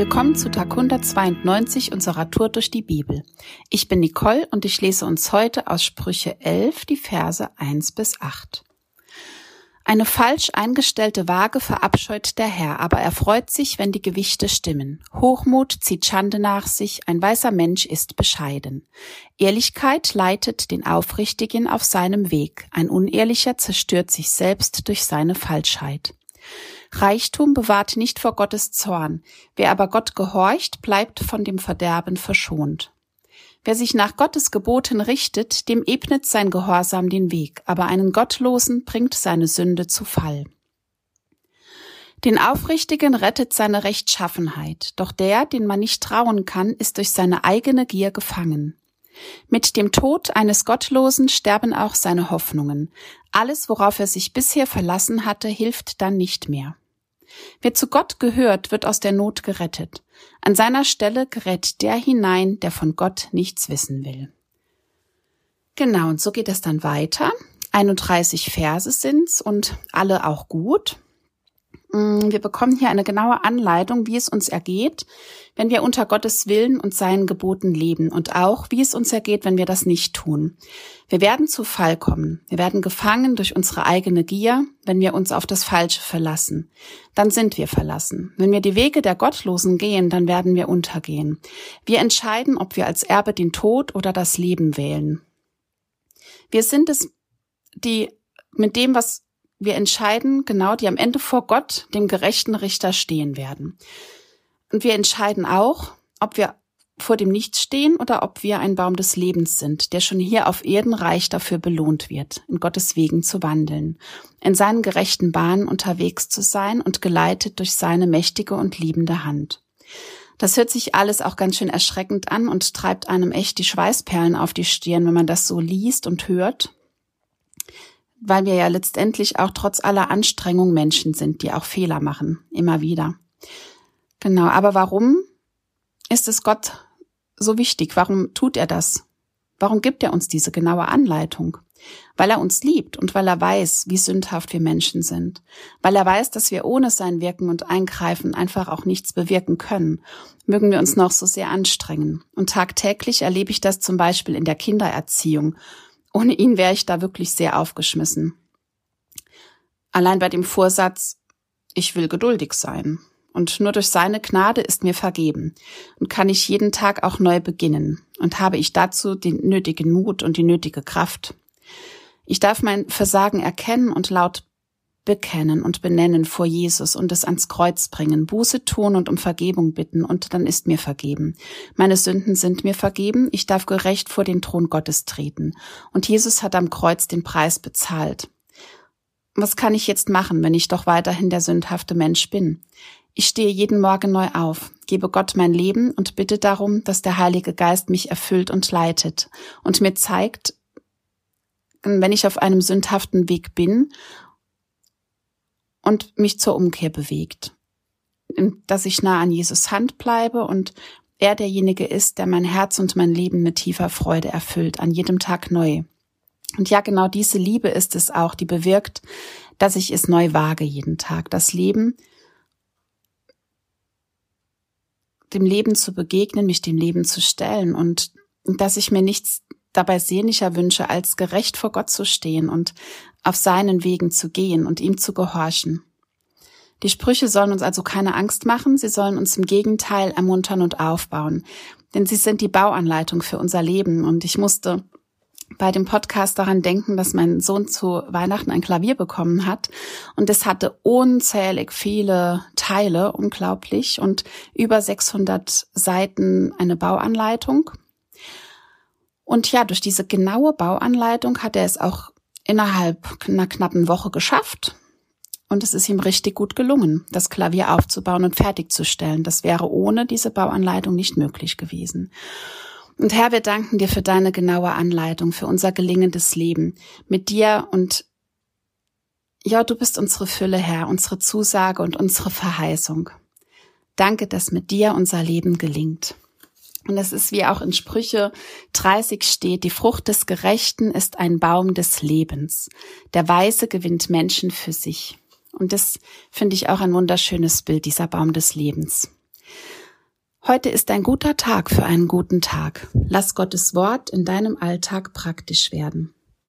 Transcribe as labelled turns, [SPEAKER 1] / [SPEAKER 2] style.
[SPEAKER 1] Willkommen zu Tag 192 unserer Tour durch die Bibel. Ich bin Nicole und ich lese uns heute aus Sprüche 11 die Verse 1 bis 8. Eine falsch eingestellte Waage verabscheut der Herr, aber er freut sich, wenn die Gewichte stimmen. Hochmut zieht Schande nach sich, ein weißer Mensch ist bescheiden. Ehrlichkeit leitet den Aufrichtigen auf seinem Weg, ein Unehrlicher zerstört sich selbst durch seine Falschheit. Reichtum bewahrt nicht vor Gottes Zorn. Wer aber Gott gehorcht, bleibt von dem Verderben verschont. Wer sich nach Gottes Geboten richtet, dem ebnet sein Gehorsam den Weg, aber einen Gottlosen bringt seine Sünde zu Fall. Den Aufrichtigen rettet seine Rechtschaffenheit, doch der, den man nicht trauen kann, ist durch seine eigene Gier gefangen. Mit dem Tod eines Gottlosen sterben auch seine Hoffnungen. Alles, worauf er sich bisher verlassen hatte, hilft dann nicht mehr. Wer zu Gott gehört, wird aus der Not gerettet. An seiner Stelle gerät der hinein, der von Gott nichts wissen will. Genau, und so geht es dann weiter. 31 Verse sind's und alle auch gut. Mm, wir bekommen hier eine genaue Anleitung, wie es uns ergeht, wenn wir unter Gottes Willen und seinen Geboten leben und auch, wie es uns ergeht, wenn wir das nicht tun. Wir werden zu Fall kommen. Wir werden gefangen durch unsere eigene Gier, wenn wir uns auf das Falsche verlassen. Dann sind wir verlassen. Wenn wir die Wege der Gottlosen gehen, dann werden wir untergehen. Wir entscheiden, ob wir als Erbe den Tod oder das Leben wählen. Wir sind es, die mit dem, was wir entscheiden, genau, die am Ende vor Gott, dem gerechten Richter, stehen werden. Und wir entscheiden auch, ob wir vor dem Nichts stehen oder ob wir ein Baum des Lebens sind, der schon hier auf Erden reich dafür belohnt wird, in Gottes Wegen zu wandeln, in seinen gerechten Bahnen unterwegs zu sein und geleitet durch seine mächtige und liebende Hand. Das hört sich alles auch ganz schön erschreckend an und treibt einem echt die Schweißperlen auf die Stirn, wenn man das so liest und hört weil wir ja letztendlich auch trotz aller Anstrengung Menschen sind, die auch Fehler machen, immer wieder. Genau, aber warum ist es Gott so wichtig? Warum tut er das? Warum gibt er uns diese genaue Anleitung? Weil er uns liebt und weil er weiß, wie sündhaft wir Menschen sind. Weil er weiß, dass wir ohne sein Wirken und Eingreifen einfach auch nichts bewirken können. Mögen wir uns noch so sehr anstrengen. Und tagtäglich erlebe ich das zum Beispiel in der Kindererziehung ohne ihn wäre ich da wirklich sehr aufgeschmissen. Allein bei dem Vorsatz, ich will geduldig sein. Und nur durch seine Gnade ist mir vergeben und kann ich jeden Tag auch neu beginnen und habe ich dazu den nötigen Mut und die nötige Kraft. Ich darf mein Versagen erkennen und laut bekennen und benennen vor Jesus und es ans Kreuz bringen, Buße tun und um Vergebung bitten, und dann ist mir vergeben. Meine Sünden sind mir vergeben, ich darf gerecht vor den Thron Gottes treten. Und Jesus hat am Kreuz den Preis bezahlt. Was kann ich jetzt machen, wenn ich doch weiterhin der sündhafte Mensch bin? Ich stehe jeden Morgen neu auf, gebe Gott mein Leben und bitte darum, dass der Heilige Geist mich erfüllt und leitet und mir zeigt, wenn ich auf einem sündhaften Weg bin und mich zur Umkehr bewegt. Dass ich nah an Jesus Hand bleibe und er derjenige ist, der mein Herz und mein Leben mit tiefer Freude erfüllt, an jedem Tag neu. Und ja, genau diese Liebe ist es auch, die bewirkt, dass ich es neu wage jeden Tag. Das Leben, dem Leben zu begegnen, mich dem Leben zu stellen und dass ich mir nichts dabei sehnlicher wünsche, als gerecht vor Gott zu stehen und auf seinen Wegen zu gehen und ihm zu gehorchen. Die Sprüche sollen uns also keine Angst machen, sie sollen uns im Gegenteil ermuntern und aufbauen, denn sie sind die Bauanleitung für unser Leben und ich musste bei dem Podcast daran denken, dass mein Sohn zu Weihnachten ein Klavier bekommen hat und es hatte unzählig viele Teile, unglaublich und über 600 Seiten eine Bauanleitung. Und ja, durch diese genaue Bauanleitung hat er es auch innerhalb einer knappen Woche geschafft. Und es ist ihm richtig gut gelungen, das Klavier aufzubauen und fertigzustellen. Das wäre ohne diese Bauanleitung nicht möglich gewesen. Und Herr, wir danken dir für deine genaue Anleitung, für unser gelingendes Leben mit dir und ja, du bist unsere Fülle, Herr, unsere Zusage und unsere Verheißung. Danke, dass mit dir unser Leben gelingt. Und es ist wie auch in Sprüche 30 steht, die Frucht des Gerechten ist ein Baum des Lebens. Der Weise gewinnt Menschen für sich. Und das finde ich auch ein wunderschönes Bild, dieser Baum des Lebens. Heute ist ein guter Tag für einen guten Tag. Lass Gottes Wort in deinem Alltag praktisch werden.